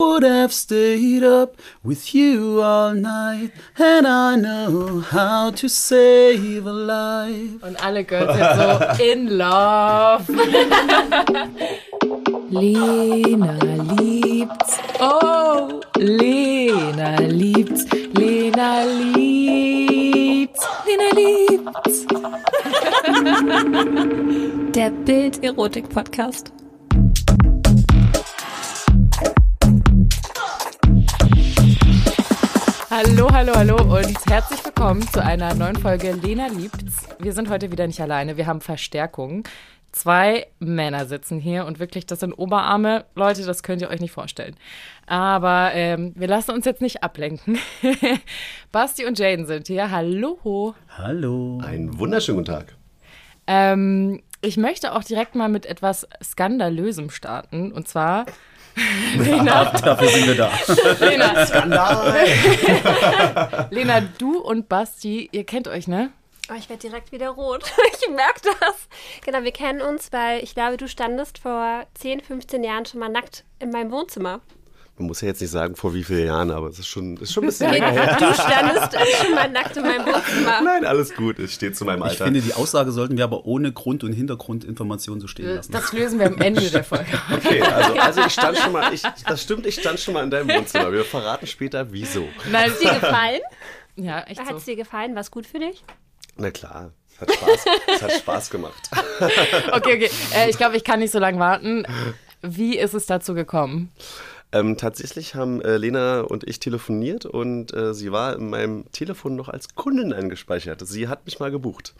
Would have stayed up with you all night, and I know how to save a life. Und alle Girls sind so in love. Lena liebt's. Oh, Lena liebt's. Lena liebt's. Lena liebt's. Der Bild-Erotik-Podcast. Hallo, hallo, hallo und herzlich willkommen zu einer neuen Folge Lena liebt's. Wir sind heute wieder nicht alleine, wir haben Verstärkung. Zwei Männer sitzen hier und wirklich, das sind Oberarme. Leute, das könnt ihr euch nicht vorstellen. Aber ähm, wir lassen uns jetzt nicht ablenken. Basti und Jaden sind hier. Hallo. Hallo. Einen wunderschönen guten Tag. Ähm, ich möchte auch direkt mal mit etwas Skandalösem starten. Und zwar Lena, dafür sind wir da. Lena, Skandal! Lena, du und Basti, ihr kennt euch, ne? Oh, ich werde direkt wieder rot. Ich merke das. Genau, wir kennen uns, weil ich glaube, du standest vor 10, 15 Jahren schon mal nackt in meinem Wohnzimmer. Man muss ja jetzt nicht sagen, vor wie vielen Jahren, aber es ist schon, ist schon ein bisschen länger her. Du standest schon mal nackt in meinem Wohnzimmer. Nein, alles gut, es steht zu meinem Ich Alter. finde, die Aussage sollten wir aber ohne Grund- und Hintergrundinformation so stehen lassen. Das lösen wir am Ende der Folge. Okay, also, also ich stand schon mal, ich, das stimmt, ich stand schon mal in deinem Wohnzimmer. Wir verraten später, wieso. Hat dir gefallen? ja, echt Hat es so. dir gefallen? War es gut für dich? Na klar, es hat Spaß, es hat Spaß gemacht. Okay, okay. Äh, ich glaube, ich kann nicht so lange warten. Wie ist es dazu gekommen? Ähm, tatsächlich haben äh, Lena und ich telefoniert und äh, sie war in meinem Telefon noch als Kundin eingespeichert. Sie hat mich mal gebucht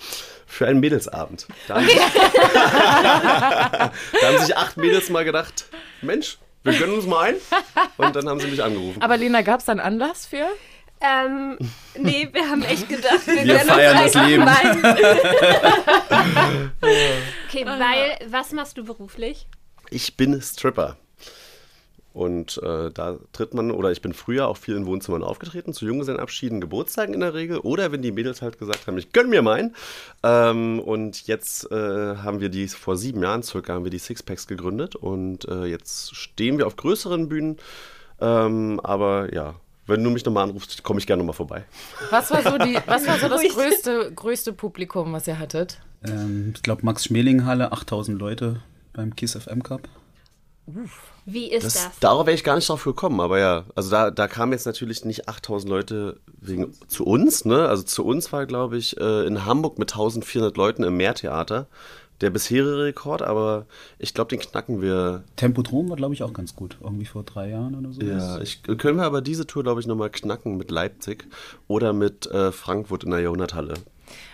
für einen Mädelsabend. Da haben, da haben sich acht Mädels mal gedacht, Mensch, wir gönnen uns mal ein. Und dann haben sie mich angerufen. Aber Lena, gab es da einen Anlass für? Ähm, nee, wir haben echt gedacht, wir, Wir feiern das Leben. okay, weil, was machst du beruflich? Ich bin Stripper. Und äh, da tritt man, oder ich bin früher auch viel in Wohnzimmern aufgetreten, zu Junggesellenabschieden, Geburtstagen in der Regel, oder wenn die Mädels halt gesagt haben, ich gönn mir meinen. Ähm, und jetzt äh, haben wir die, vor sieben Jahren circa, haben wir die Sixpacks gegründet und äh, jetzt stehen wir auf größeren Bühnen. Ähm, aber ja, wenn du mich nochmal anrufst, komme ich gerne nochmal vorbei. Was war so, die, was war so das größte, größte Publikum, was ihr hattet? Ähm, ich glaube, Max-Schmeling-Halle, 8000 Leute beim Kiss FM Cup. Wie ist Das, das? Darauf wäre ich gar nicht drauf gekommen, aber ja, also da, da kamen jetzt natürlich nicht 8000 Leute wegen, zu uns, ne? Also zu uns war, glaube ich, äh, in Hamburg mit 1400 Leuten im Meertheater der bisherige Rekord, aber ich glaube, den knacken wir. Tempodrom war, glaube ich, auch ganz gut. Irgendwie vor drei Jahren oder so. Ja, ich, können wir aber diese Tour, glaube ich, nochmal knacken mit Leipzig oder mit äh, Frankfurt in der Jahrhunderthalle.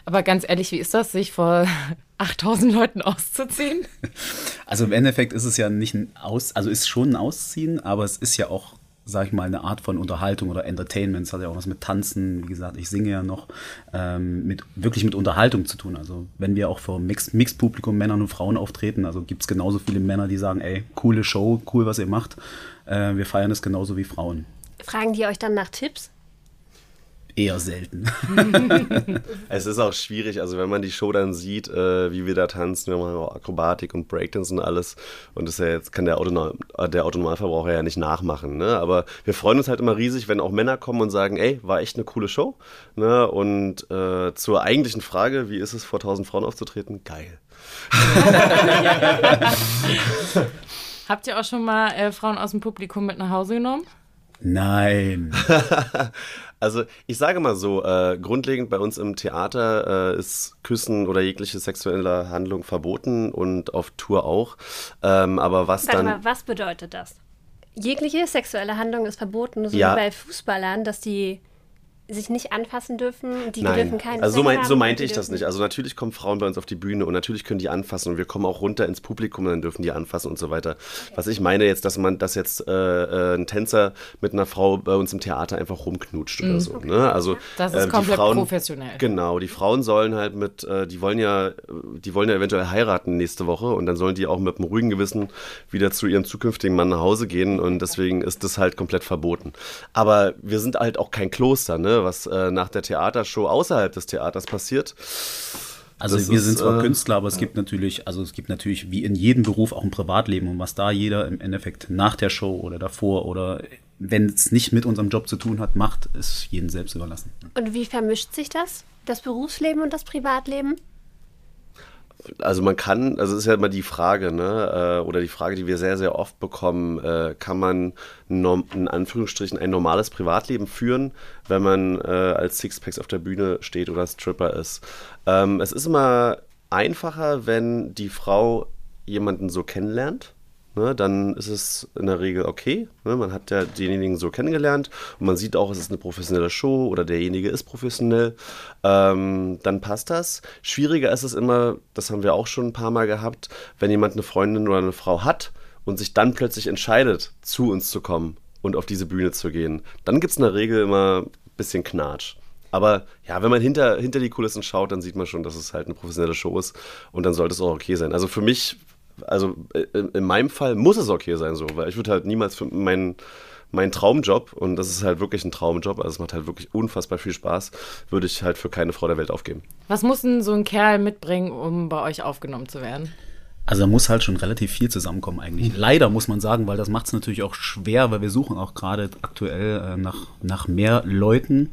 Aber ganz ehrlich, wie ist das, sich vor 8000 Leuten auszuziehen? Also im Endeffekt ist es ja nicht ein Aus, also ist schon ein Ausziehen, aber es ist ja auch, sag ich mal, eine Art von Unterhaltung oder Entertainment. Es hat ja auch was mit Tanzen, wie gesagt, ich singe ja noch, ähm, mit, wirklich mit Unterhaltung zu tun. Also wenn wir auch vor Mix- Mixed-Publikum Männern und Frauen auftreten, also gibt es genauso viele Männer, die sagen, ey, coole Show, cool, was ihr macht. Äh, wir feiern es genauso wie Frauen. Fragen die euch dann nach Tipps? Eher selten. Es ist auch schwierig, also wenn man die Show dann sieht, äh, wie wir da tanzen, wir machen auch Akrobatik und Breakdance und alles. Und das ist ja jetzt kann der, Autonom der Autonormalverbraucher ja nicht nachmachen. Ne? Aber wir freuen uns halt immer riesig, wenn auch Männer kommen und sagen, ey, war echt eine coole Show. Ne? Und äh, zur eigentlichen Frage, wie ist es vor 1000 Frauen aufzutreten? Geil. Habt ihr auch schon mal äh, Frauen aus dem Publikum mit nach Hause genommen? Nein. Also ich sage mal so, äh, grundlegend bei uns im Theater äh, ist Küssen oder jegliche sexuelle Handlung verboten und auf Tour auch. Ähm, aber was Warte dann... mal, was bedeutet das? Jegliche sexuelle Handlung ist verboten, so Ja. wie bei Fußballern, dass die sich nicht anfassen dürfen, die Nein, dürfen keinen also so, mein, haben, so meinte ich das dürfen- nicht. Also natürlich kommen Frauen bei uns auf die Bühne und natürlich können die anfassen und wir kommen auch runter ins Publikum und dann dürfen die anfassen und so weiter. Was ich meine jetzt, dass man, dass jetzt äh, äh, ein Tänzer mit einer Frau bei uns im Theater einfach rumknutscht oder so. Ne? Also Mhm. Das ist äh, komplett Frauen, professionell. Genau, die Frauen sollen halt mit, äh, die wollen ja, die wollen ja eventuell heiraten nächste Woche und dann sollen die auch mit einem ruhigen Gewissen wieder zu ihrem zukünftigen Mann nach Hause gehen und deswegen ist das halt komplett verboten. Aber wir sind halt auch kein Kloster, ne? Was äh, nach der Theatershow außerhalb des Theaters passiert. Also Das wir ist, sind zwar äh, Künstler, aber es gibt natürlich, also es gibt natürlich wie in jedem Beruf auch ein Privatleben und was da jeder im Endeffekt nach der Show oder davor oder wenn es nicht mit unserem Job zu tun hat, macht, ist jedem selbst überlassen. Und wie vermischt sich das? Das Berufsleben und das Privatleben? Also man kann, also ist ja immer die Frage, ne, äh, oder die Frage, die wir sehr, sehr oft bekommen, äh, kann man in Anführungsstrichen ein normales Privatleben führen, wenn man äh, als Sixpacks auf der Bühne steht oder Stripper ist. Ähm, es ist immer einfacher, wenn die Frau jemanden so kennenlernt. Ne, dann ist es in der Regel okay. Ne, man hat ja denjenigen so kennengelernt und man sieht auch, es ist eine professionelle Show oder derjenige ist professionell. Ähm, dann passt das. Schwieriger ist es immer, das haben wir auch schon ein paar Mal gehabt, wenn jemand eine Freundin oder eine Frau hat und sich dann plötzlich entscheidet, zu uns zu kommen und auf diese Bühne zu gehen. Dann gibt es in der Regel immer ein bisschen Knatsch. Aber ja, wenn man hinter, hinter die Kulissen schaut, dann sieht man schon, dass es halt eine professionelle Show ist und dann sollte es auch okay sein. Also für mich, also äh, in meinem Fall muss es okay sein so, weil ich würde halt niemals für meinen mein Traumjob, und das ist halt wirklich ein Traumjob, also es macht halt wirklich unfassbar viel Spaß, würde ich halt für keine Frau der Welt aufgeben. Was muss denn so ein Kerl mitbringen, um bei euch aufgenommen zu werden? Also da muss halt schon relativ viel zusammenkommen eigentlich. Leider muss man sagen, weil das macht es natürlich auch schwer, weil wir suchen auch gerade aktuell äh, nach, nach mehr Leuten.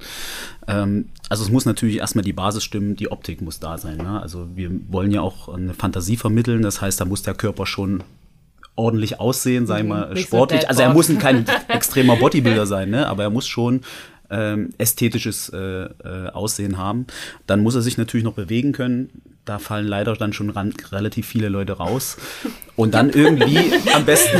Ähm, also es muss natürlich erstmal die Basis stimmen, die Optik muss da sein. Ne? Also wir wollen ja auch eine Fantasie vermitteln, das heißt, da muss der Körper schon ordentlich aussehen, sei mal Nicht so sportlich. Also er muss kein extremer Bodybuilder sein, ne? aber er muss schon ähm, ästhetisches äh, äh, Aussehen haben. Dann muss er sich natürlich noch bewegen können. Da fallen leider dann schon ran, relativ viele Leute raus. Und dann irgendwie am besten,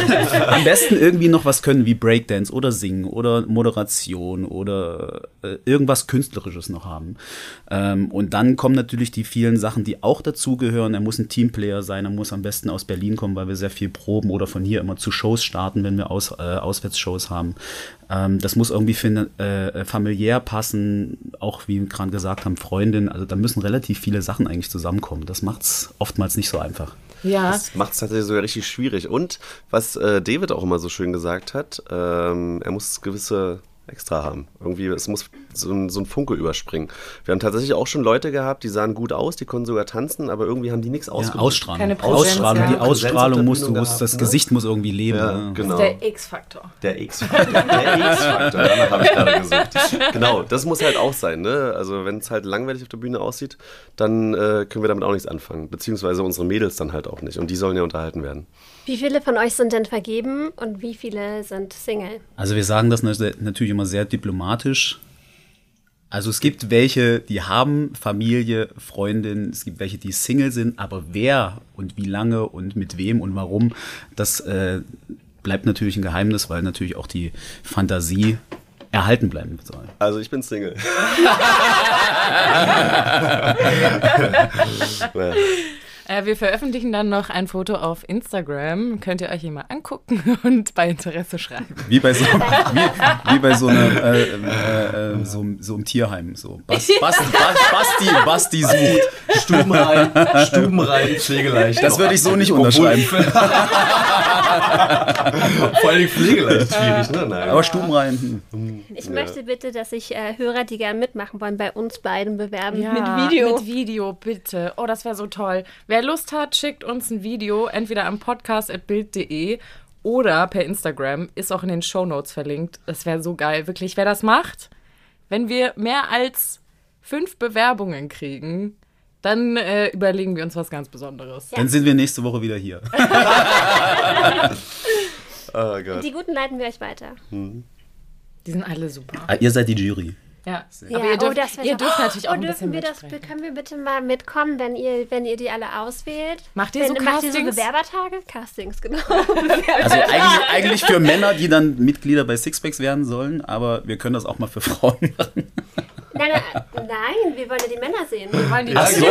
am besten irgendwie noch was können wie Breakdance oder Singen oder Moderation oder äh, irgendwas Künstlerisches noch haben. Ähm, und dann kommen natürlich die vielen Sachen, die auch dazugehören. Er muss ein Teamplayer sein, er muss am besten aus Berlin kommen, weil wir sehr viel proben oder von hier immer zu Shows starten, wenn wir aus, äh, Auswärtsshows haben. Ähm, das muss irgendwie fin- äh, familiär passen, auch wie wir gerade gesagt haben, Freundin. Also da müssen relativ viele Sachen eigentlich zusammenkommen. Das macht es oftmals nicht so einfach. Ja, Das macht es tatsächlich sogar richtig schwierig. Und was äh, David auch immer so schön gesagt hat, ähm, er muss gewisse extra haben. Irgendwie, es muss so ein, so ein Funke überspringen. Wir haben tatsächlich auch schon Leute gehabt, die sahen gut aus, die konnten sogar tanzen, aber irgendwie haben die nichts Ja, ausgedrückt. Ausstrahlung. Keine Präsenz, Ausstrahlung. ja. Die Ausstrahlung muss, Bühne muss gehabt, das ne? Gesicht muss irgendwie leben. Ja, genau. der X-Faktor. Der X-Faktor. Der X-Faktor, danach habe ich gerade gesucht. Genau, das muss halt auch sein. Ne? Also wenn es halt langweilig auf der Bühne aussieht, dann äh, können wir damit auch nichts anfangen. Beziehungsweise unsere Mädels dann halt auch nicht. Und die sollen ja unterhalten werden. Wie viele von euch sind denn vergeben und wie viele sind Single? Also wir sagen das natürlich immer sehr diplomatisch. Also es gibt welche, die haben Familie, Freundin, es gibt welche, die Single sind, aber wer und wie lange und mit wem und warum, das äh, bleibt natürlich ein Geheimnis, weil natürlich auch die Fantasie erhalten bleiben soll. Also ich bin Single. Äh, wir veröffentlichen dann noch ein Foto auf Instagram. Könnt ihr euch hier mal angucken und bei Interesse schreiben. Wie bei so, wie, wie bei so, einer, äh, äh, äh, so, so einem Tierheim. So. Bas, Basti, Bas, Basti, Basti sucht. Stubenrein, Stubenrein, pflegeleicht. Das würde ich so nicht unterschreiben. Vor allem pflegeleicht ist schwierig, ne? Nein. Aber Stubenrein. Hm. Ich möchte bitte, dass sich äh, Hörer, die gerne mitmachen wollen, bei uns beiden bewerben. Ja, mit Video. Mit Video, bitte. Oh, das wäre so toll. Wer Lust hat, schickt uns ein Video, entweder am podcast.bild.de oder per Instagram. Ist auch in den Shownotes verlinkt. Das wäre so geil. Wirklich, wer das macht, wenn wir mehr als fünf Bewerbungen kriegen, dann äh, überlegen wir uns was ganz Besonderes. Dann sind wir nächste Woche wieder hier. Oh Gott. Die guten leiten wir euch weiter. Die sind alle super. Ah, ihr seid die Jury. Ja. Ja, Aber ihr dürft, oh, das wär ihr so- dürft natürlich auch oh, ein bisschen dürfen wir das, können wir bitte mal mitkommen, wenn ihr, wenn ihr die alle auswählt? Macht ihr wenn, so Macht ihr so Castings? Bewerbertage? Castings, genau. Also eigentlich, eigentlich für Männer, die dann Mitglieder bei Sixpacks werden sollen, aber wir können das auch mal für Frauen machen. Nein, nein, nein, wir wollen ja die Männer sehen. Wollen die Ach so.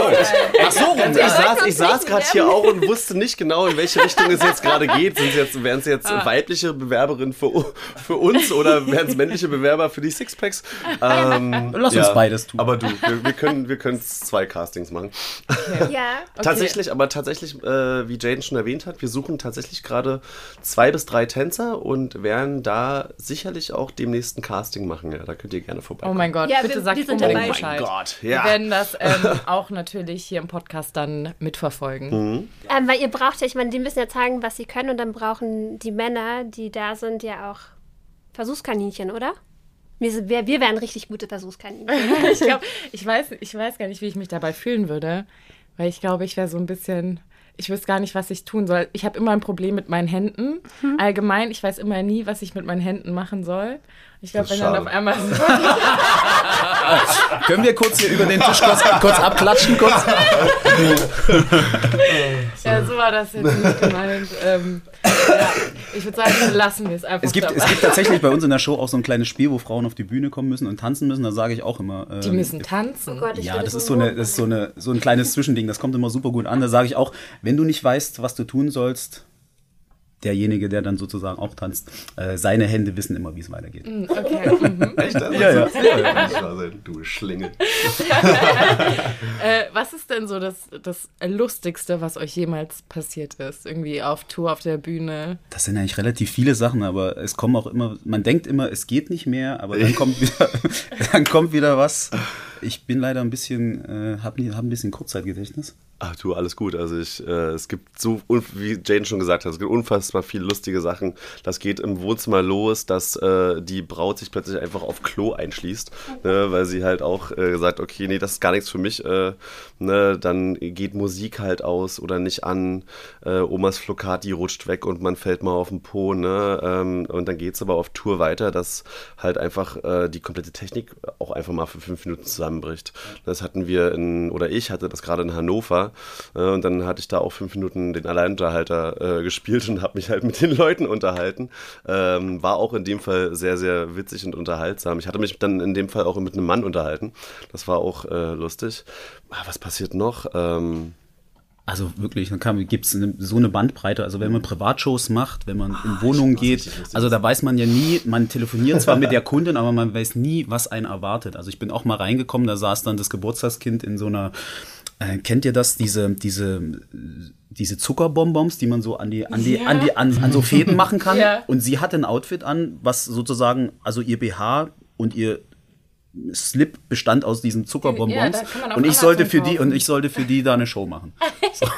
Ach so, ich saß, ich saß gerade hier auch und wusste nicht genau, in welche Richtung es jetzt gerade geht. Sind jetzt, wären es jetzt weibliche Bewerberinnen für, für uns oder wären es männliche Bewerber für die Sixpacks? Ähm, Lass uns beides tun. Aber du, wir, wir können, wir können zwei Castings machen. Ja. Tatsächlich, aber tatsächlich, äh, wie Jaden schon erwähnt hat, wir suchen tatsächlich gerade zwei bis drei Tänzer und werden da sicherlich auch demnächst ein Casting machen. Ja, da könnt ihr gerne Oh vorbeikommen. mein Gott, Ja, bitte wir, sag Wir sind dabei. Bescheid. Gott, Wir ja. werden das ähm, auch natürlich hier im Podcast dann mitverfolgen. Mhm. Ähm, weil ihr braucht ja, ich meine, die müssen ja zeigen, was sie können und dann brauchen die Männer, die da sind, ja auch Versuchskaninchen, oder? Wir, sind, wir, wir wären richtig gute Versuchskaninchen. Ich glaube, ich weiß, ich weiß gar nicht, wie ich mich dabei fühlen würde, weil ich glaube, ich wäre so ein bisschen, ich wüsste gar nicht, was ich tun soll. Ich habe immer ein Problem mit meinen Händen. Allgemein, ich weiß immer nie, was ich mit meinen Händen machen soll. Ich glaube, wenn dann auf einmal Können wir kurz hier über den Tisch kurz, kurz abklatschen? Kurz? Ja, so war das jetzt nicht gemeint. Ähm, ja, ich würde sagen, lassen wir es einfach Es gibt, dabei. es gibt tatsächlich bei uns in der Show auch so ein kleines Spiel, wo Frauen auf die Bühne kommen müssen und tanzen müssen. Da sage ich auch immer. ähm, Die müssen tanzen. Oh Gott, ich Ja, das ist so, eine, das ist so, eine, so ein kleines Zwischending. Das kommt immer super gut an. Da sage ich auch, wenn du nicht weißt, was du tun sollst, derjenige, der dann sozusagen auch tanzt, äh, seine Hände wissen immer, wie es weitergeht. Okay. mhm. Echt? Das Ja, ja. ja. Du Schlingel. Äh, was ist denn so das, das Lustigste, was euch jemals passiert ist? Irgendwie auf Tour, auf der Bühne? Das sind eigentlich relativ viele Sachen, aber es kommen auch immer, man denkt immer, es geht nicht mehr, aber dann kommt wieder, dann kommt wieder was. Ich bin leider ein bisschen, äh, habe hab ein bisschen Kurzzeitgedächtnis. Ach du, alles gut. Also ich, äh, es gibt so, wie Jane schon gesagt hat, es gibt unfassbar viele lustige Sachen. Das geht im Wohnzimmer los, dass äh, die Braut sich plötzlich einfach auf Klo einschließt, ne, weil sie halt auch äh, sagt, okay, nee, das ist gar nichts für mich. Äh, ne, dann geht Musik halt aus oder nicht an. Äh, Omas Flocati rutscht weg und man fällt mal auf den Po. Ne, ähm, und dann geht es aber auf Tour weiter, dass halt einfach äh, die komplette Technik auch einfach mal für fünf Minuten zusammenbricht. Das hatten wir in, oder ich hatte das gerade in Hannover äh, und dann hatte ich da auch fünf Minuten den Alleinunterhalter äh, gespielt und habe mich halt mit den Leuten unterhalten. Ähm, war auch in dem Fall sehr, sehr witzig und unterhaltsam. Ich hatte mich dann in dem Fall auch mit einem Mann unterhalten. Das war auch äh, lustig. Ah, Was passiert noch? Ähm, Also wirklich, dann gibt es so eine Bandbreite. Also wenn man Privatshows macht, wenn man in Wohnungen geht, also da weiß man ja nie, man telefoniert zwar mit der Kundin, aber man weiß nie, was einen erwartet. Also ich bin auch mal reingekommen, da saß dann das Geburtstagskind in so einer, äh, kennt ihr das, diese, diese, diese Zuckerbonbons, die man so an die, an die, an die, an, an so Fäden machen kann. Ja. Und sie hatte ein Outfit an, was sozusagen, also ihr BH und ihr Slip bestand aus diesen Zuckerbonbons. Ja, und ich sollte für die und ich sollte für die da eine Show machen. Dich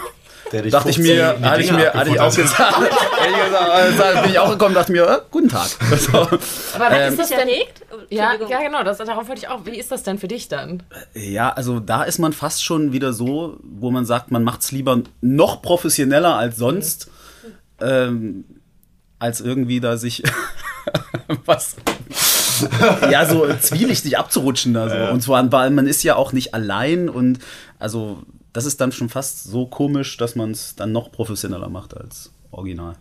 dachte ich 15 mir, hatte ich mir, hatte ich auch gesagt, hätte ich gesagt, also bin ich auch gekommen, dachte mir, äh, guten Tag. So. Aber Ähm, ist das erregt? Ja, ja, genau, das, darauf wollte ich auch. Wie ist das denn für dich dann? Ja, also da ist man fast schon wieder so, wo man sagt, man macht es lieber noch professioneller als sonst, ähm, als irgendwie da sich was ja so zwielichtig abzurutschen da so. Und zwar, weil man ist ja auch nicht allein und also das ist dann schon fast so komisch, dass man es dann noch professioneller macht als original.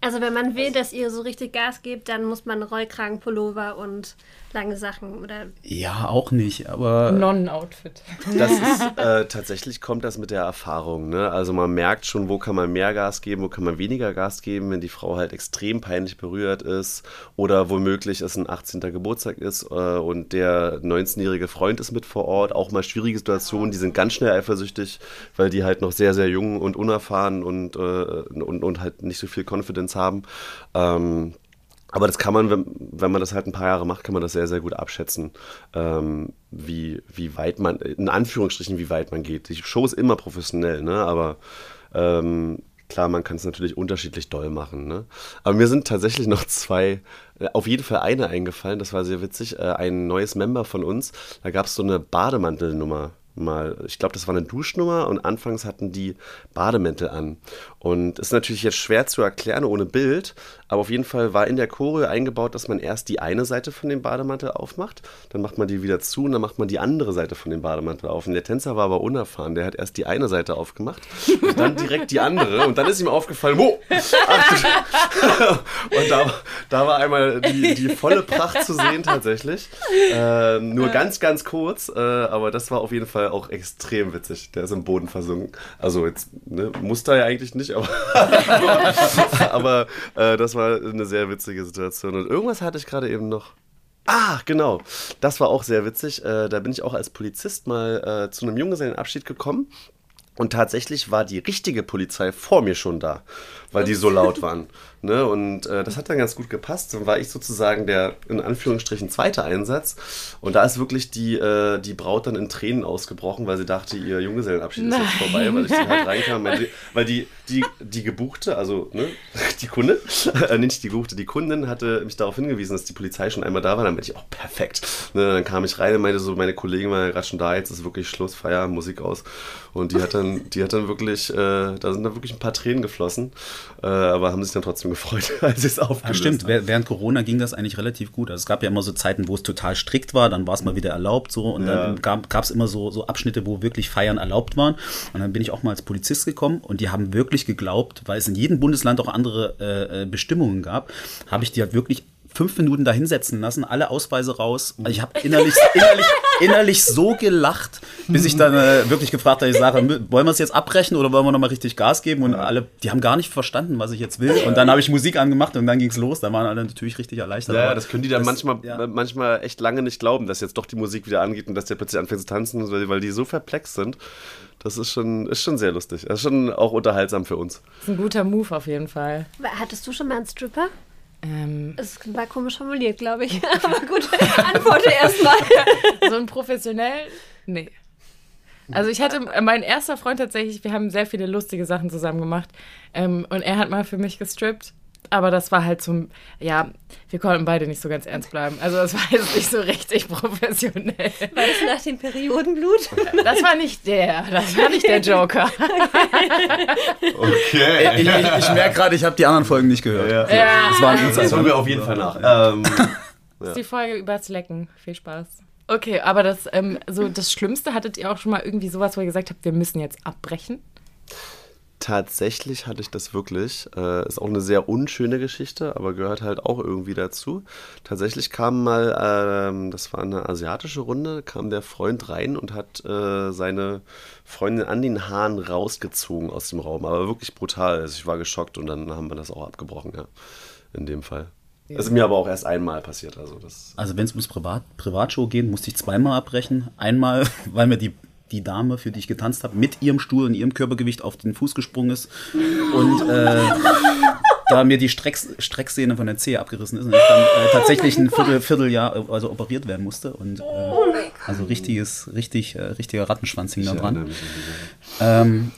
Also wenn man will, dass ihr so richtig Gas gebt, dann muss man Rollkragenpullover und lange Sachen oder Ja, auch nicht, aber Non-Outfit. Das ist äh, tatsächlich kommt das mit der Erfahrung. Ne? Also man merkt schon, wo kann man mehr Gas geben, wo kann man weniger Gas geben, wenn die Frau halt extrem peinlich berührt ist oder womöglich es ein 18. Geburtstag ist äh, und der 19-jährige Freund ist mit vor Ort. Auch mal schwierige Situationen, die sind ganz schnell eifersüchtig, weil die halt noch sehr, sehr jung und unerfahren und, äh, und, und halt nicht so viel Confidence haben. Ähm, aber das kann man, wenn, wenn man das halt ein paar Jahre macht, kann man das sehr, sehr gut abschätzen, ähm, wie, wie weit man, in Anführungsstrichen, wie weit man geht. Die Show ist immer professionell, ne? aber ähm, klar, man kann es natürlich unterschiedlich doll machen. Ne? Aber mir sind tatsächlich noch zwei, äh, auf jeden Fall eine eingefallen, das war sehr witzig, äh, ein neues Member von uns, da gab es so eine Bademantelnummer mal, ich glaube, das war eine Duschnummer und anfangs hatten die Bademäntel an. Und ist natürlich jetzt schwer zu erklären ohne Bild, aber auf jeden Fall war in der Choreo eingebaut, dass man erst die eine Seite von dem Bademantel aufmacht, dann macht man die wieder zu und dann macht man die andere Seite von dem Bademantel auf. Und der Tänzer war aber unerfahren, der hat erst die eine Seite aufgemacht und dann direkt die andere und dann ist ihm aufgefallen, wo? und da, da war einmal die, die volle Pracht zu sehen tatsächlich. Ähm, nur ganz, ganz kurz, äh, aber das war auf jeden Fall auch extrem witzig. Der ist im Boden versunken. Also jetzt ne, musste er ja eigentlich nicht, aber, aber äh, das war eine sehr witzige Situation. Und irgendwas hatte ich gerade eben noch. Ah, genau. Das war auch sehr witzig. Äh, da bin ich auch als Polizist mal äh, zu einem Junggesellenabschied gekommen. Und tatsächlich war die richtige Polizei vor mir schon da, weil die so laut waren. Ne? Und äh, das hat dann ganz gut gepasst. Dann war ich sozusagen der in Anführungsstrichen zweite Einsatz. Und da ist wirklich die, äh, die Braut dann in Tränen ausgebrochen, weil sie dachte, ihr Junggesellenabschied ist jetzt vorbei, weil ich sie halt reinkam. Weil die, weil die, die, die gebuchte, also ne, die Kunde, äh, nicht die gebuchte, die Kundin hatte mich darauf hingewiesen, dass die Polizei schon einmal da war. Dann meinte ich, oh, perfekt. Ne, dann kam ich rein und meinte so, meine Kollegin war ja gerade schon da, jetzt ist wirklich Schluss, Feier, Musik aus. Und die hat dann, die hat dann wirklich, äh, da sind dann wirklich ein paar Tränen geflossen, äh, aber haben sich dann trotzdem gefreut, als es aufgelöst Ja, stimmt. Wäh- während Corona ging das eigentlich relativ gut. Also es gab ja immer so Zeiten, wo es total strikt war, dann war es mal wieder erlaubt so und Ja. dann gab es immer so, so Abschnitte, wo wirklich Feiern erlaubt waren. Und dann bin ich auch mal als Polizist gekommen und die haben wirklich geglaubt, weil es in jedem Bundesland auch andere äh, äh, Bestimmungen gab, habe ich die halt wirklich fünf Minuten da hinsetzen lassen, alle Ausweise raus. Also ich habe innerlich, innerlich, innerlich so gelacht, bis ich dann äh, wirklich gefragt habe, ich sage, wollen wir es jetzt abbrechen oder wollen wir nochmal richtig Gas geben? Und alle, die haben gar nicht verstanden, was ich jetzt will. Und dann habe ich Musik angemacht und dann ging es los. Da waren alle natürlich richtig erleichtert. Ja, Aber das können die dann das- manchmal, ja. manchmal echt lange nicht glauben, dass jetzt doch die Musik wieder angeht und dass der plötzlich anfängt zu tanzen, weil, weil die so perplex sind. Das ist schon, ist schon sehr lustig. Das ist schon auch unterhaltsam für uns. Das ist ein guter Move auf jeden Fall. Hattest du schon mal einen Stripper? Ähm, Es war komisch formuliert, glaube ich. Aber gut, antworte erstmal. so ein professionell? Nee. Also ich hatte, mein erster Freund tatsächlich, wir haben sehr viele lustige Sachen zusammen gemacht. Ähm, und er hat mal für mich gestrippt. Aber das war halt zum, ja, wir konnten beide nicht so ganz ernst bleiben. Also das war jetzt nicht so richtig professionell. War das nach dem Periodenblut? Das war nicht der, das war nicht der Joker. Okay. Ich, ich, ich merke gerade, ich habe die anderen Folgen nicht gehört. Ja. Ja. Das war ein Das holen wir auf jeden Fall nach. Ähm, Das ist die Folge übers Lecken. Viel Spaß. Okay, aber das, ähm, so das Schlimmste, hattet ihr auch schon mal irgendwie sowas, wo ihr gesagt habt, wir müssen jetzt abbrechen? Tatsächlich hatte ich das wirklich. Äh, ist auch eine sehr unschöne Geschichte, aber gehört halt auch irgendwie dazu. Tatsächlich kam mal, ähm, das war eine asiatische Runde, kam der Freund rein und hat äh, seine Freundin an den Haaren rausgezogen aus dem Raum. Aber wirklich brutal. Also ich war geschockt und dann haben wir das auch abgebrochen, ja. In dem Fall. Das ist mir aber auch erst einmal passiert. Also Also wenn es ums Privat Privatshow geht, musste ich zweimal abbrechen. Einmal, weil mir die, die Dame, für die ich getanzt habe, mit ihrem Stuhl und ihrem Körpergewicht auf den Fuß gesprungen ist und äh, da mir die Strecks, Strecksehne von der Zehe abgerissen ist und ich dann äh, tatsächlich ein Viertel, Vierteljahr äh, also operiert werden musste und äh, also richtiges, richtig, äh, richtiger Rattenschwanz hing da dran. Ähm,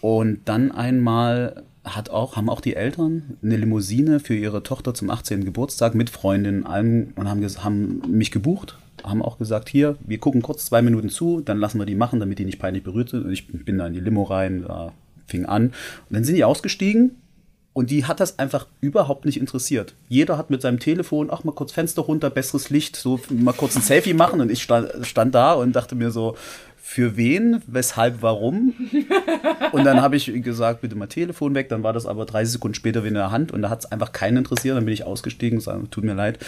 und dann einmal hat auch, haben auch die Eltern eine Limousine für ihre Tochter zum 18. Geburtstag mit Freundinnen allem und haben, haben mich gebucht, haben auch gesagt, hier, wir gucken kurz zwei Minuten zu, dann lassen wir die machen, damit die nicht peinlich berührt sind. Und ich bin da in die Limo rein, da fing an. Und dann sind die ausgestiegen und die hat das einfach überhaupt nicht interessiert. Jeder hat mit seinem Telefon, ach mal kurz Fenster runter, besseres Licht, so mal kurz ein Selfie machen. Und ich stand, stand da und dachte mir so, für wen, weshalb, warum? Und dann habe ich gesagt, bitte mal Telefon weg. Dann war das aber 30 Sekunden später wieder in der Hand und da hat es einfach keinen interessiert. Dann bin ich ausgestiegen und sage, tut mir leid.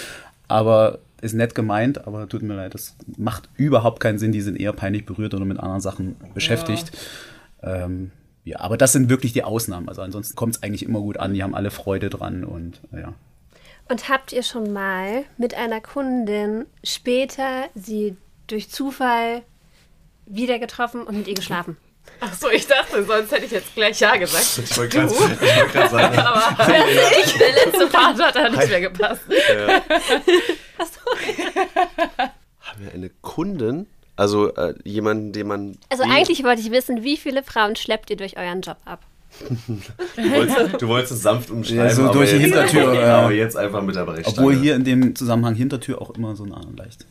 Aber ist nett gemeint, aber tut mir leid, das macht überhaupt keinen Sinn. Die sind eher peinlich berührt oder mit anderen Sachen beschäftigt. Ja, ähm, ja aber das sind wirklich die Ausnahmen. Also ansonsten kommt es eigentlich immer gut an. Die haben alle Freude dran und ja. Und habt ihr schon mal mit einer Kundin später sie durch Zufall wieder getroffen und mit ihr geschlafen? Ach so, ich dachte, sonst hätte ich jetzt gleich Ja gesagt. Ich wollte gerade wollt sagen. Aber der letzte Part hat da nicht mehr gepasst. Haben wir eine Kundin? Also äh, jemanden, den man. Also eigentlich wollte ich wissen, wie viele Frauen schleppt ihr durch euren Job ab? Du wolltest, du wolltest es sanft umschreiben. Ja, so aber durch die jetzt- Hintertür, ja. Aber jetzt einfach mit der Brechstange. Obwohl hier in dem Zusammenhang Hintertür auch immer so eine leicht.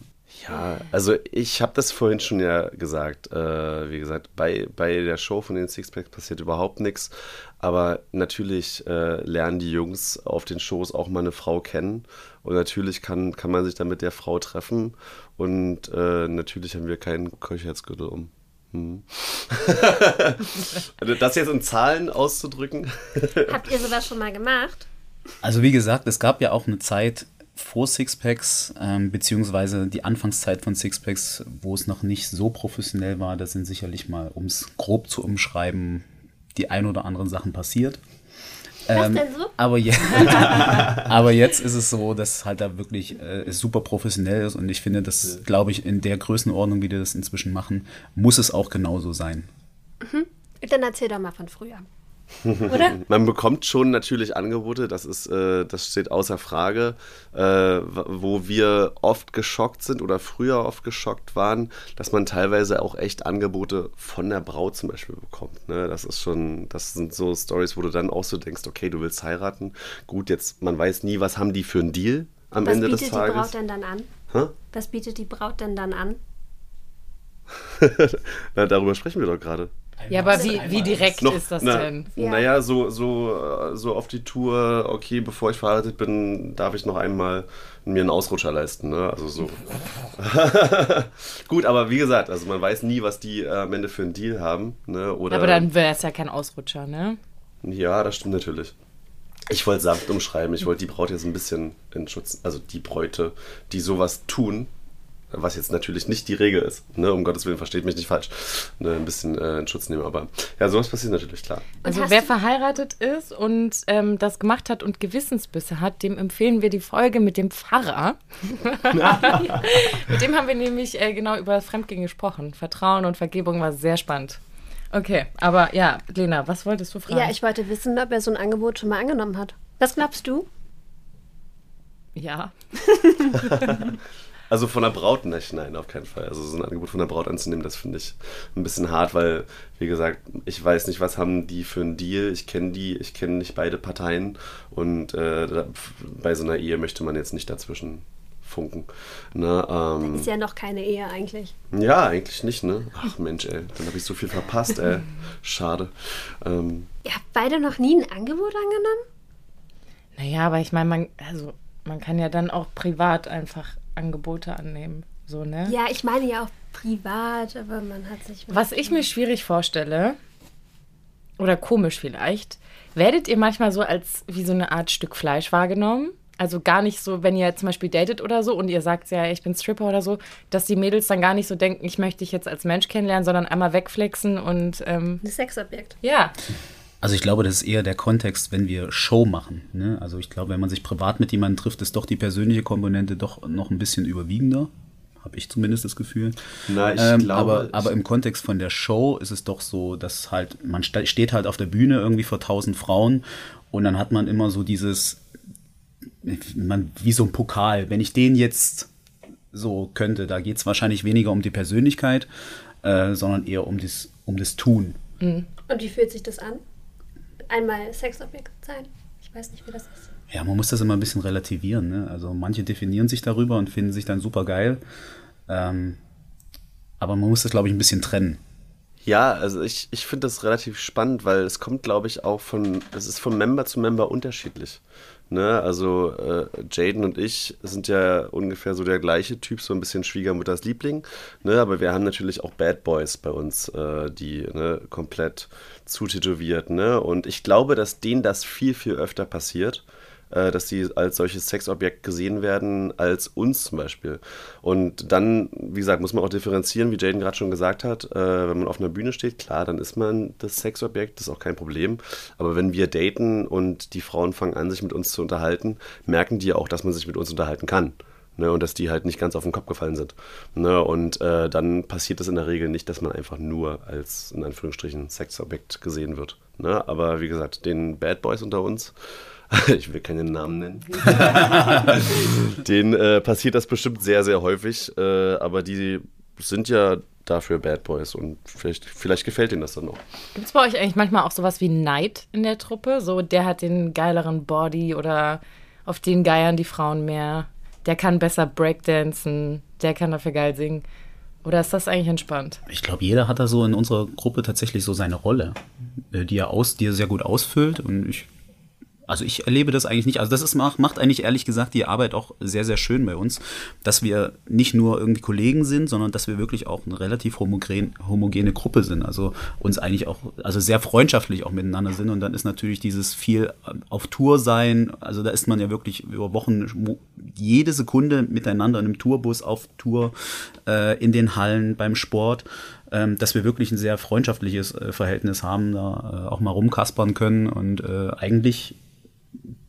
Ja, also ich habe das vorhin schon ja gesagt. Äh, wie gesagt, bei, bei der Show von den Sixpacks passiert überhaupt nichts. Aber natürlich äh, lernen die Jungs auf den Shows auch mal eine Frau kennen. Und natürlich kann, kann man sich dann mit der Frau treffen. Und äh, natürlich haben wir keinen Keuchherzgürtel um. Hm. Also das jetzt in Zahlen auszudrücken. Habt ihr sowas schon mal gemacht? Also wie gesagt, es gab ja auch eine Zeit vor Sixpacks, ähm, beziehungsweise die Anfangszeit von Sixpacks, wo es noch nicht so professionell war. Da sind sicherlich mal, um es grob zu umschreiben, die ein oder anderen Sachen passiert. Was Ähm, denn so? Aber, je aber jetzt ist es so, dass halt da wirklich äh, super professionell ist und ich finde, das glaube ich in der Größenordnung, wie die das inzwischen machen, muss es auch genauso sein. Dann erzähl doch mal von früher. Oder? Man bekommt schon natürlich Angebote, das ist, äh, das steht außer Frage, äh, wo wir oft geschockt sind oder früher oft geschockt waren, dass man teilweise auch echt Angebote von der Braut zum Beispiel bekommt. Ne? Das ist schon, das sind so Stories, wo du dann auch so denkst, okay, du willst heiraten. Gut, jetzt, man weiß nie, was haben die für einen Deal am Was Ende des bietet die Tages. Braut denn dann an? Hä? Was bietet die Braut denn dann an? Na, darüber sprechen wir doch gerade. Ja, aber wie, wie direkt ist das na, denn? Ja. Naja, so, so, so auf die Tour, okay, bevor ich verheiratet bin, darf ich noch einmal mir einen Ausrutscher leisten. Ne? Also so. Gut, aber wie gesagt, also man weiß nie, was die äh, am Ende für einen Deal haben. Ne? Oder, Aber dann wäre es ja kein Ausrutscher, ne? Ja, das stimmt natürlich. Ich wollte sanft umschreiben, ich wollte die Braut jetzt ein bisschen in Schutz, also die Bräute, die sowas tun, was jetzt natürlich nicht die Regel ist, ne, um Gottes Willen, versteht mich nicht falsch, ne, ein bisschen äh, in Schutz nehmen, aber ja, sowas passiert natürlich, klar. Also wer verheiratet ist und ähm, das gemacht hat und Gewissensbisse hat, dem empfehlen wir die Folge mit dem Pfarrer. mit dem haben wir nämlich äh, genau über Fremdgehen gesprochen. Vertrauen und Vergebung war sehr spannend. Okay, aber ja, Lena, was wolltest du fragen? Ja, ich wollte wissen, ob er so ein Angebot schon mal angenommen hat. Was glaubst du? ja. Also von der Braut nicht, nein, auf keinen Fall. Also so ein Angebot von der Braut anzunehmen, das finde ich ein bisschen hart, weil, wie gesagt, ich weiß nicht, was haben die für einen Deal. Ich kenne die, ich kenne nicht beide Parteien und äh, da, bei so einer Ehe möchte man jetzt nicht dazwischen funken. Ne, ähm, Ist ja noch keine Ehe eigentlich. ja, eigentlich nicht, ne? Ach Mensch, ey, dann habe ich so viel verpasst, ey. Schade. Ähm, Ihr habt beide noch nie ein Angebot angenommen? Naja, aber ich meine, man, also, man kann ja dann auch privat einfach Angebote annehmen. So, ne? Ja, ich meine ja auch privat, aber man hat sich. Was ich mir schwierig vorstelle, oder komisch vielleicht, werdet ihr manchmal so als wie so eine Art Stück Fleisch wahrgenommen? Also gar nicht so, wenn ihr zum Beispiel datet oder so und ihr sagt ja, ich bin Stripper oder so, dass die Mädels dann gar nicht so denken, ich möchte dich jetzt als Mensch kennenlernen, sondern einmal wegflexen und ähm, Ein Sexobjekt. ja. Also ich glaube, das ist eher der Kontext, wenn wir Show machen. Ne? Also ich glaube, wenn man sich privat mit jemandem trifft, ist doch die persönliche Komponente doch noch ein bisschen überwiegender. Habe ich zumindest das Gefühl. Na, ich ähm, glaube, aber, aber im Kontext von der Show ist es doch so, dass halt, man ste steht halt auf der Bühne irgendwie vor tausend Frauen und dann hat man immer so dieses, man, wie so ein Pokal. Wenn ich den jetzt so könnte, da geht es wahrscheinlich weniger um die Persönlichkeit, äh, sondern eher um das, um das Tun. Und wie fühlt sich das an? Einmal Sexobjekt sein? Ich weiß nicht, wie das ist. Ja, man muss das immer ein bisschen relativieren. Ne? Also manche definieren sich darüber und finden sich dann super geil. Ähm, aber man muss das, glaube ich, ein bisschen trennen. Ja, also ich, ich finde das relativ spannend, weil es kommt, glaube ich, auch von, es ist von Member zu Member unterschiedlich. Ne? Also äh, Jaden und ich sind ja ungefähr so der gleiche Typ, so ein bisschen Schwiegermutters Liebling. Ne? Aber wir haben natürlich auch Bad Boys bei uns, äh, die ne, komplett zutätowiert. Ne? Und ich glaube, dass denen das viel, viel öfter passiert äh, dass sie als solches Sexobjekt gesehen werden, als uns zum Beispiel. Und dann, wie gesagt, muss man auch differenzieren, wie Jaden gerade schon gesagt hat, äh, wenn man auf einer Bühne steht, klar, dann ist man das Sexobjekt, das ist auch kein Problem. Aber wenn wir daten und die Frauen fangen an, sich mit uns zu unterhalten, merken die auch, dass man sich mit uns unterhalten kann. Ne, und dass die halt nicht ganz auf den Kopf gefallen sind. Ne, und äh, dann passiert es in der Regel nicht, dass man einfach nur als, in Anführungsstrichen, Sexobjekt gesehen wird. Ne, aber wie gesagt, den Bad Boys unter uns, ich will keinen Namen nennen, denen äh, passiert das bestimmt sehr, sehr häufig. Äh, aber die sind ja dafür Bad Boys und vielleicht, vielleicht gefällt ihnen das dann auch. Gibt es bei euch eigentlich manchmal auch sowas wie Neid in der Truppe? So, der hat den geileren Body oder auf den geiern die Frauen mehr. Der kann besser Breakdancen, der kann dafür geil singen. Oder ist das eigentlich entspannt? Ich glaube, jeder hat da so in unserer Gruppe tatsächlich so seine Rolle, äh, die er, aus, die er sehr gut ausfüllt. Und ich, also ich erlebe das eigentlich nicht. Also das ist, macht, eigentlich ehrlich gesagt die Arbeit auch sehr, sehr schön bei uns, dass wir nicht nur irgendwie Kollegen sind, sondern dass wir wirklich auch eine relativ homogen, homogene Gruppe sind. Also uns eigentlich auch, also sehr freundschaftlich auch miteinander sind. Und dann ist natürlich dieses viel äh, auf Tour sein, also da ist man ja wirklich über Wochen jede Sekunde miteinander in einem Tourbus auf Tour, äh, in den Hallen, beim Sport ähm, dass wir wirklich ein sehr freundschaftliches äh, Verhältnis haben, da äh, auch mal rumkaspern können und äh, eigentlich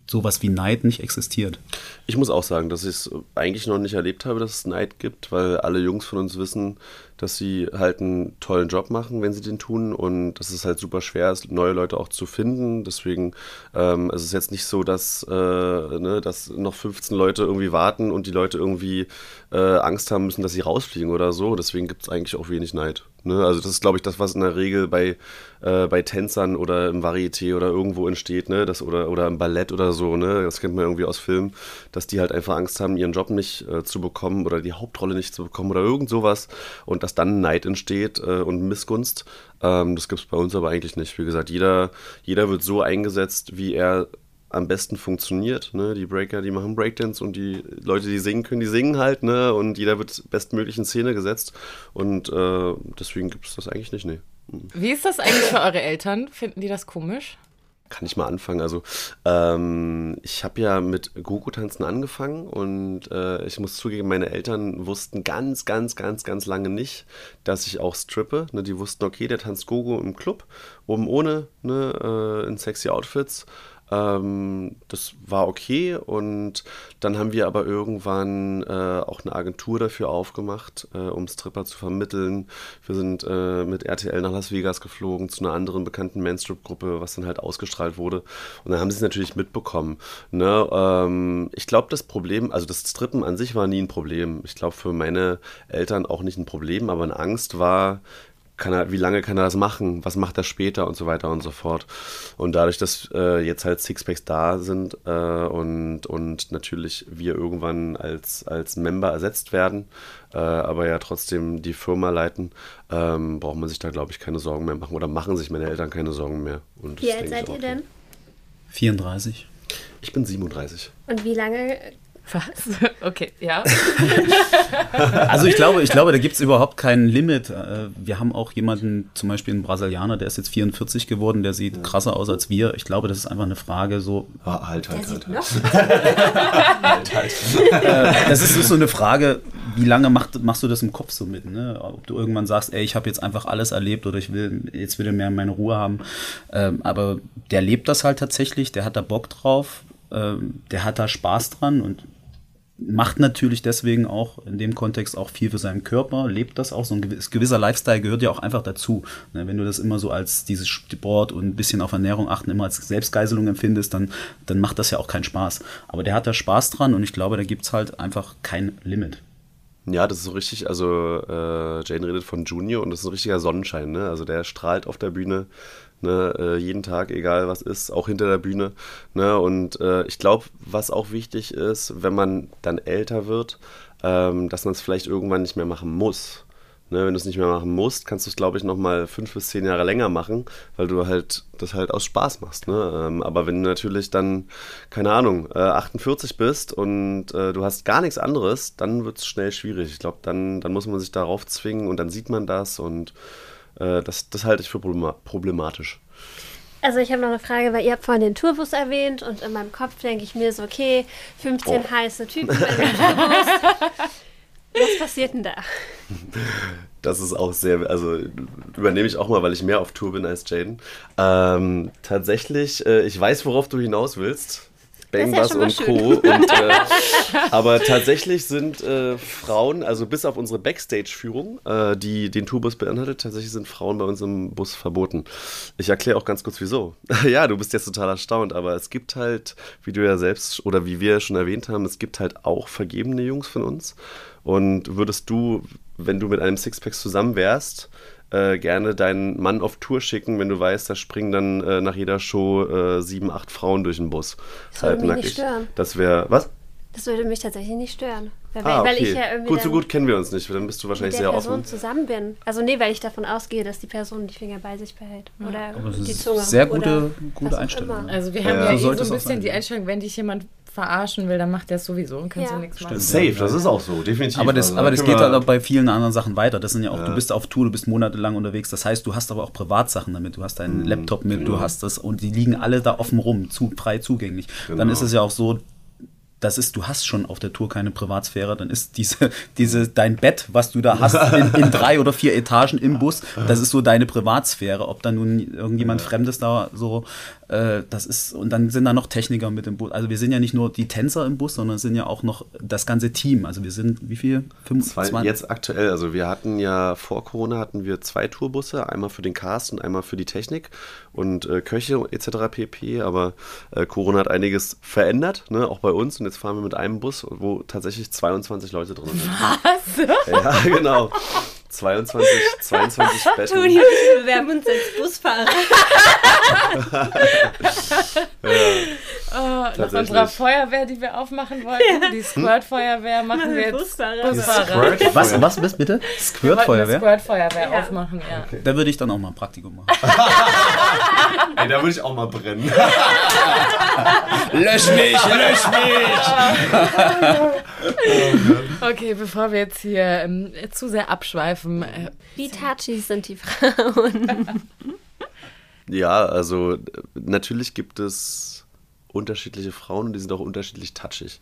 sowas wie Neid nicht existiert. Ich muss auch sagen, dass ich es eigentlich noch nicht erlebt habe, dass es Neid gibt, weil alle Jungs von uns wissen, dass sie halt einen tollen Job machen, wenn sie den tun und dass es halt super schwer ist, neue Leute auch zu finden. Deswegen ähm, es ist es jetzt nicht so, dass, äh, ne, dass noch 15 Leute irgendwie warten und die Leute irgendwie äh, Angst haben müssen, dass sie rausfliegen oder so. Deswegen gibt es eigentlich auch wenig Neid. Ne? Also das ist, glaube ich, das, was in der Regel bei, äh, bei Tänzern oder im Varieté oder irgendwo entsteht, ne? das, oder, oder im Ballett oder so. Ne? Das kennt man irgendwie aus Filmen, dass die halt einfach Angst haben, ihren Job nicht äh, zu bekommen oder die Hauptrolle nicht zu bekommen oder irgend sowas. Und dass dann Neid entsteht äh, und Missgunst. Ähm, das gibt es bei uns aber eigentlich nicht. Wie gesagt, jeder, jeder wird so eingesetzt, wie er am besten funktioniert. Ne? Die Breaker, die machen Breakdance und die Leute, die singen können, die singen halt. Ne? Und jeder wird bestmöglich in Szene gesetzt. Und äh, deswegen gibt es das eigentlich nicht. Nee. Wie ist das eigentlich für eure Eltern? Finden die das komisch? Kann ich mal anfangen. Also, ähm, ich habe ja mit Gogo-Tanzen angefangen und äh, ich muss zugeben, meine Eltern wussten ganz, ganz, ganz, ganz lange nicht, dass ich auch strippe. Ne, die wussten, okay, der tanzt Gogo im Club, oben ohne, ne, äh, in sexy Outfits. Ähm, das war okay und dann haben wir aber irgendwann äh, auch eine Agentur dafür aufgemacht, äh, um Stripper zu vermitteln. Wir sind äh, mit RTL nach Las Vegas geflogen zu einer anderen bekannten Mainstrip-Gruppe, was dann halt ausgestrahlt wurde. Und dann haben sie es natürlich mitbekommen. Ne? Ähm, ich glaube, das Problem, also das Strippen an sich war nie ein Problem. Ich glaube, für meine Eltern auch nicht ein Problem, aber eine Angst war, er, wie lange kann er das machen, was macht er später und so weiter und so fort. Und dadurch, dass äh, jetzt halt Sixpacks da sind äh, und, und natürlich wir irgendwann als, als Member ersetzt werden, äh, aber ja trotzdem die Firma leiten, ähm, braucht man sich da, glaube ich, keine Sorgen mehr machen oder machen sich meine Eltern keine Sorgen mehr. Und Wie alt seid ihr denn? 34. Ich bin 37. Und wie lange Was? Okay, ja. Also ich glaube, ich glaube, da gibt es überhaupt kein Limit. Äh, Wir haben auch jemanden, zum Beispiel einen Brasilianer, der ist jetzt 44 geworden, der sieht krasser aus als wir. Ich glaube, das ist einfach eine Frage so, Ah, halt, halt, halt. noch. halt, halt. äh, das ist so eine Frage, wie lange macht, machst du das im Kopf so mit? Ne? Ob du irgendwann sagst, ey, ich habe jetzt einfach alles erlebt oder ich will jetzt wieder mehr meine Ruhe haben. Ähm, aber der lebt das halt tatsächlich, der hat da Bock drauf, ähm, der hat da Spaß dran und macht natürlich deswegen auch in dem Kontext auch viel für seinen Körper, lebt das auch. So ein gewiss- gewisser Lifestyle gehört ja auch einfach dazu. Ne, Wenn du das immer so als dieses Sport und ein bisschen auf Ernährung achten immer als Selbstgeiselung empfindest, dann, dann macht das ja auch keinen Spaß. Aber der hat da Spaß dran und ich glaube, da gibt es halt einfach kein Limit. Ja, das ist so richtig, also äh, Jane redet von Junior und das ist ein richtiger Sonnenschein, ne? Also der strahlt auf der Bühne, ne? Äh, jeden Tag, egal was ist, auch hinter der Bühne, ne? Und äh, ich glaube, was auch wichtig ist, wenn man dann älter wird, ähm, dass man es vielleicht irgendwann nicht mehr machen muss. Ne, wenn du es nicht mehr machen musst, kannst du es, glaube ich, noch mal fünf bis zehn Jahre länger machen, weil du halt das halt aus Spaß machst. Ne? Ähm, aber wenn du natürlich dann, keine Ahnung, äh, 48 bist und äh, du hast gar nichts anderes, dann wird es schnell schwierig. Ich glaube, dann, dann muss man sich darauf zwingen und dann sieht man das und äh, das, das halte ich für problema- problematisch. Also ich habe noch eine Frage, weil ihr habt vorhin den Tourbus erwähnt und in meinem Kopf denke ich mir so, okay, 15 Oh. heiße Typen in dem Tourbus. Was passiert denn da? Das ist auch sehr, also übernehme ich auch mal, weil ich mehr auf Tour bin als Jaden. Ähm, tatsächlich, äh, ich weiß, worauf du hinaus willst. Ist ja und Co. Und, äh, aber tatsächlich sind äh, Frauen, also bis auf unsere Backstage-Führung, äh, die den Tourbus beinhaltet, tatsächlich sind Frauen bei uns im Bus verboten. Ich erkläre auch ganz kurz, wieso. ja, du bist jetzt total erstaunt, aber es gibt halt, wie du ja selbst oder wie wir schon erwähnt haben, es gibt halt auch vergebene Jungs von uns. Und würdest du, wenn du mit einem Sixpack zusammen wärst, äh, gerne deinen Mann auf Tour schicken, wenn du weißt, da springen dann äh, nach jeder Show äh, sieben, acht Frauen durch den Bus. Das würde mich nicht stören. Das wäre, was? Das würde mich tatsächlich nicht stören. Weil, Ah, weil okay. ich ja irgendwie gut, so gut kennen wir uns nicht. Dann bist du mit wahrscheinlich der sehr Person offen. zusammen bin. Also nee, weil ich davon ausgehe, dass die Person die Finger bei sich behält. Oder Aber das die Zunge. sehr oder gute, gute Einstellung. immer. Also wir haben Ja, ja, so eh so ein bisschen die Einstellung, wenn dich jemand verarschen will, dann macht der es sowieso und kannst Ja. du nichts machen. Safe, das ist auch so, definitiv. Aber das, Also, aber da das geht halt auch bei vielen anderen Sachen weiter. Das sind ja auch, Ja. du bist auf Tour, du bist monatelang unterwegs. Das heißt, du hast aber auch Privatsachen damit. Du hast deinen Laptop mit, du hast das und die liegen alle da offen rum, zu, frei zugänglich. Dann Genau. ist es ja auch so, das ist, du hast schon auf der Tour keine Privatsphäre, dann ist diese, diese, dein Bett, was du da hast, in, in drei oder vier Etagen im Bus, das ist so deine Privatsphäre. Ob da nun irgendjemand Fremdes da so, äh, das ist, und dann sind da noch Techniker mit im Bus. Also wir sind ja nicht nur die Tänzer im Bus, sondern sind ja auch noch das ganze Team. Also wir sind, wie viel? Fünf, Zwei, zwei- jetzt aktuell, also wir hatten ja vor Corona hatten wir zwei Tourbusse, einmal für den Cast und einmal für die Technik und äh, Köche etc. pp. Aber äh, Corona hat einiges verändert, ne, auch bei uns. Und jetzt fahren wir mit einem Bus, wo tatsächlich 22 Leute drin sind. Was? Ja, genau. 22, 22 Betten. Toni, wir bewerben uns als Busfahrer. Oh, nach unserer Feuerwehr, die wir aufmachen wollten, die Squirt-Feuerwehr, machen wir jetzt Busfahrer. Busfahrer. Was, was bist bitte? Squirt-Feuerwehr? Squirt-Feuerwehr Ja. aufmachen, ja. Da würde ich dann auch mal ein Praktikum machen. Ey, da würde ich auch mal brennen. lösch mich, lösch mich! Okay, bevor wir jetzt hier ähm, zu sehr abschweifen, äh, Wie touchy sind die Frauen? Ja, also natürlich gibt es unterschiedliche Frauen und die sind auch unterschiedlich touchig.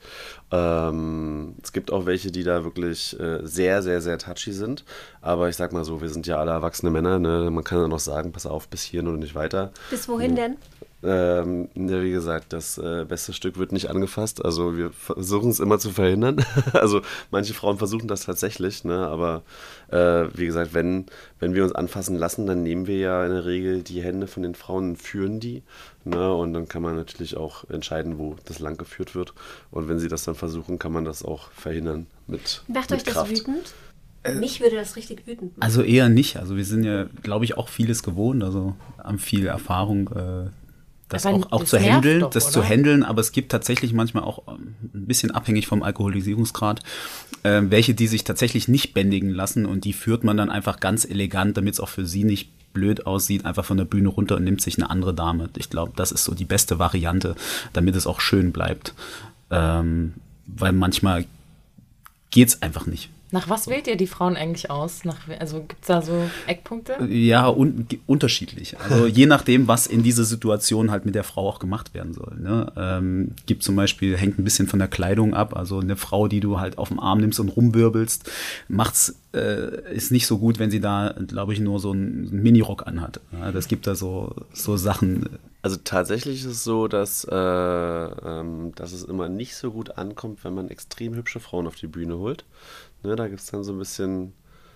Ähm, es gibt auch welche, die da wirklich äh, sehr, sehr, sehr touchy sind. Aber ich sag mal so, wir sind ja alle erwachsene Männer. Ne? Man kann dann auch sagen, pass auf, bis hierhin und nicht weiter. Bis wohin denn? Ähm, ja, wie gesagt, das äh, beste Stück wird nicht angefasst. Also wir versuchen es immer zu verhindern. also manche Frauen versuchen das tatsächlich, ne? aber äh, wie gesagt, wenn, wenn wir uns anfassen lassen, dann nehmen wir ja in der Regel die Hände von den Frauen und führen die. Ne? Und dann kann man natürlich auch entscheiden, wo das lang geführt wird. Und wenn sie das dann versuchen, kann man das auch verhindern mit, Macht mit euch das Kraft. wütend? Mich würde das richtig wütend machen. Also eher nicht. Also wir sind ja, glaube ich, auch vieles gewohnt. Also haben viel Erfahrung, äh, das Aber auch, auch das zu handeln, doch, das oder? zu handeln. Aber es gibt tatsächlich manchmal auch ähm, ein bisschen abhängig vom Alkoholisierungsgrad, äh, welche, die sich tatsächlich nicht bändigen lassen und die führt man dann einfach ganz elegant, damit es auch für sie nicht blöd aussieht, einfach von der Bühne runter und nimmt sich eine andere Dame. Ich glaube, das ist so die beste Variante, damit es auch schön bleibt. Ähm, weil manchmal geht's einfach nicht. Nach was wählt ihr die Frauen eigentlich aus? Nach, also gibt es da so Eckpunkte? Ja, un unterschiedlich. Also je nachdem, was in dieser Situation halt mit der Frau auch gemacht werden soll. Ne? Ähm, gibt zum Beispiel, hängt ein bisschen von der Kleidung ab. Also eine Frau, die du halt auf den Arm nimmst und rumwirbelst, macht's, äh, ist nicht so gut, wenn sie da, glaube ich, nur so einen Minirock anhat. Ja, das gibt da so, so Sachen. Also tatsächlich ist es so, dass, äh, ähm, dass es immer nicht so gut ankommt, wenn man extrem hübsche Frauen auf die Bühne holt. Ne, da gibt es dann so ein bisschen.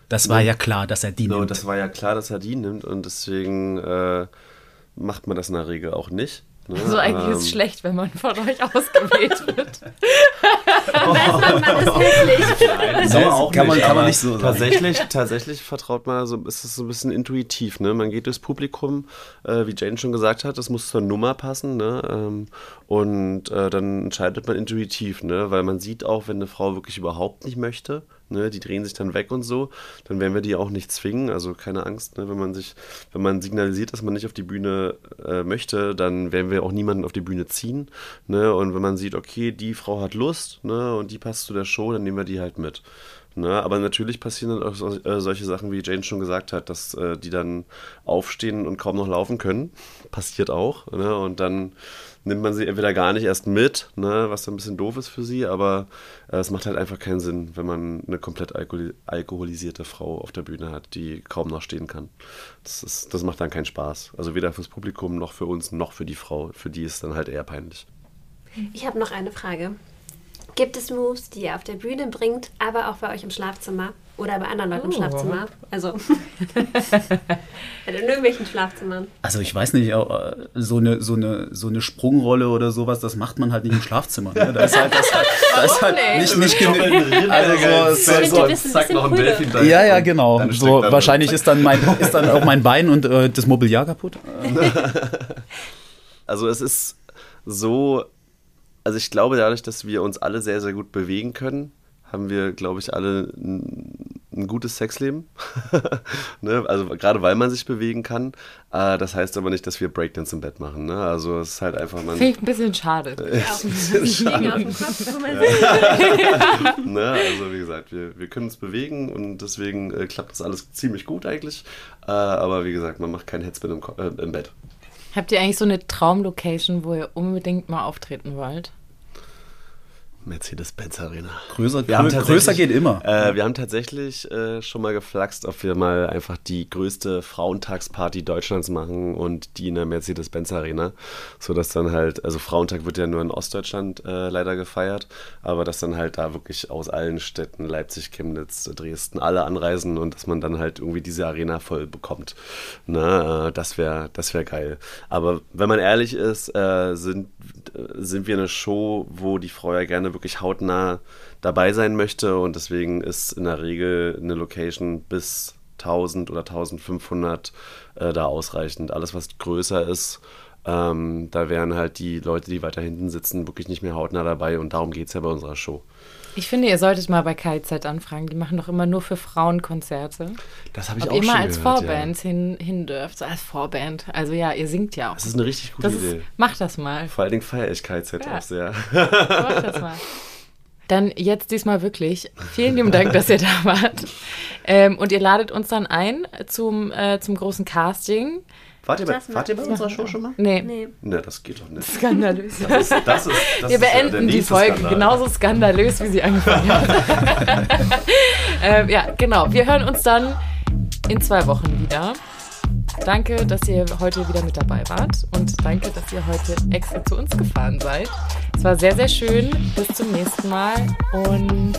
Das war ja klar, dass er die Genau, nimmt. das war ja klar, dass er die nimmt und deswegen äh, macht man das in der Regel auch nicht. Ne? Also eigentlich ist es Ähm, schlecht, wenn man von euch ausgewählt wird. Weiß man, man ist hässlich. So, auch kann, man, nicht, kann man aber nicht so sagen. Tatsächlich, tatsächlich vertraut man, so ist es so ein bisschen intuitiv. Ne? Man geht durchs Publikum, äh, wie Jane schon gesagt hat, das muss zur Nummer passen. Ne? Ähm, und äh, dann entscheidet man intuitiv, ne? weil man sieht auch, wenn eine Frau wirklich überhaupt nicht möchte, ne? die drehen sich dann weg und so, dann werden wir die auch nicht zwingen. Also keine Angst, ne? wenn man sich, wenn man signalisiert, dass man nicht auf die Bühne äh, möchte, dann werden wir auch niemanden auf die Bühne ziehen. Ne? Und wenn man sieht, okay, die Frau hat Lust ne? und die passt zu der Show, dann nehmen wir die halt mit. Ne, aber natürlich passieren dann auch äh, solche Sachen, wie Jane schon gesagt hat, dass äh, die dann aufstehen und kaum noch laufen können. Passiert auch. Ne, und dann nimmt man sie entweder gar nicht erst mit, ne, was ein bisschen doof ist für sie, aber äh, es macht halt einfach keinen Sinn, wenn man eine komplett alkohol alkoholisierte Frau auf der Bühne hat, die kaum noch stehen kann. Das, ist, das macht dann keinen Spaß. Also weder fürs Publikum noch für uns noch für die Frau. Für die ist es dann halt eher peinlich. Ich habe noch eine Frage. Gibt es Moves, die ihr auf der Bühne bringt, aber auch bei euch im Schlafzimmer oder bei anderen Leuten im Oh. Schlafzimmer? Also in irgendwelchen Schlafzimmern. Also ich weiß nicht, äh, so eine, so eine, so eine Sprungrolle oder sowas, das macht man halt nicht im Schlafzimmer. Ne? Da ist halt, das, da ist halt nicht? nicht, nicht genug. Also so, Ich so, Zack, noch ein. Delfin da. ja, ja, genau. Dann So, wahrscheinlich ist dann, mein, ist dann auch mein Bein und äh, das Mobiliar kaputt. Also es ist so, also ich glaube dadurch, dass wir uns alle sehr, sehr gut bewegen können, haben wir, glaube ich, alle ein, ein gutes Sexleben. ne? Also gerade weil man sich bewegen kann. Äh, das heißt aber nicht, dass wir Breakdance im Bett machen. Ne? Also es ist halt einfach man. Finde ich ein bisschen schade. Liegen auf dem Kopf, wo man sitzt. ne? Also wie gesagt, wir, wir können uns bewegen und deswegen äh, klappt das alles ziemlich gut eigentlich. Äh, aber wie gesagt, man macht kein Headspin im, äh, im Bett. Habt ihr eigentlich so eine Traumlocation, wo ihr unbedingt mal auftreten wollt? Mercedes-Benz Arena. Größer, Wir haben größer geht immer. Äh, wir haben tatsächlich äh, schon mal geflaxt, ob wir mal einfach die größte Frauentagsparty Deutschlands machen und die in der Mercedes-Benz Arena. So dass dann halt, also Frauentag wird ja nur in Ostdeutschland äh, leider gefeiert, aber dass dann halt da wirklich aus allen Städten, Leipzig, Chemnitz, Dresden, alle anreisen und dass man dann halt irgendwie diese Arena voll bekommt. Na, äh, das wäre das wär geil. Aber wenn man ehrlich ist, äh, sind, äh, sind wir eine Show, wo die Frau ja gerne wirklich hautnah dabei sein möchte und deswegen ist in der Regel eine Location bis 1000 oder 1500 äh, da ausreichend. Alles, was größer ist, ähm, da wären halt die Leute, die weiter hinten sitzen, wirklich nicht mehr hautnah dabei und darum geht es ja bei unserer Show. Ich finde, ihr solltet mal bei KZ anfragen. Die machen doch immer nur für Frauen Konzerte. Das habe ich Ob auch ihr schon mal als gehört, Vorband Ja. hin, hin dürft. Als Vorband. Also ja, ihr singt ja auch. Das ist eine richtig gute Das ist, Idee. macht das mal. Vor allen Dingen feiere ich KZ Ja. auch sehr. Macht das mal. Dann jetzt diesmal wirklich. Vielen lieben Dank, dass ihr da wart. Ähm, und ihr ladet uns dann ein zum, äh, zum großen Casting. Wart ihr bei, wart ihr bei unserer Show schon mal? Nee, Nee. Ne, das geht doch nicht. skandalös. Das ist, das ist, das Wir ist ja der beenden die Folge Skandal. genauso skandalös, wie sie angefangen hat. ähm, ja, genau. Wir hören uns dann in zwei Wochen wieder. Danke, dass ihr heute wieder mit dabei wart und danke, dass ihr heute extra zu uns gefahren seid. Es war sehr, sehr schön. Bis zum nächsten Mal und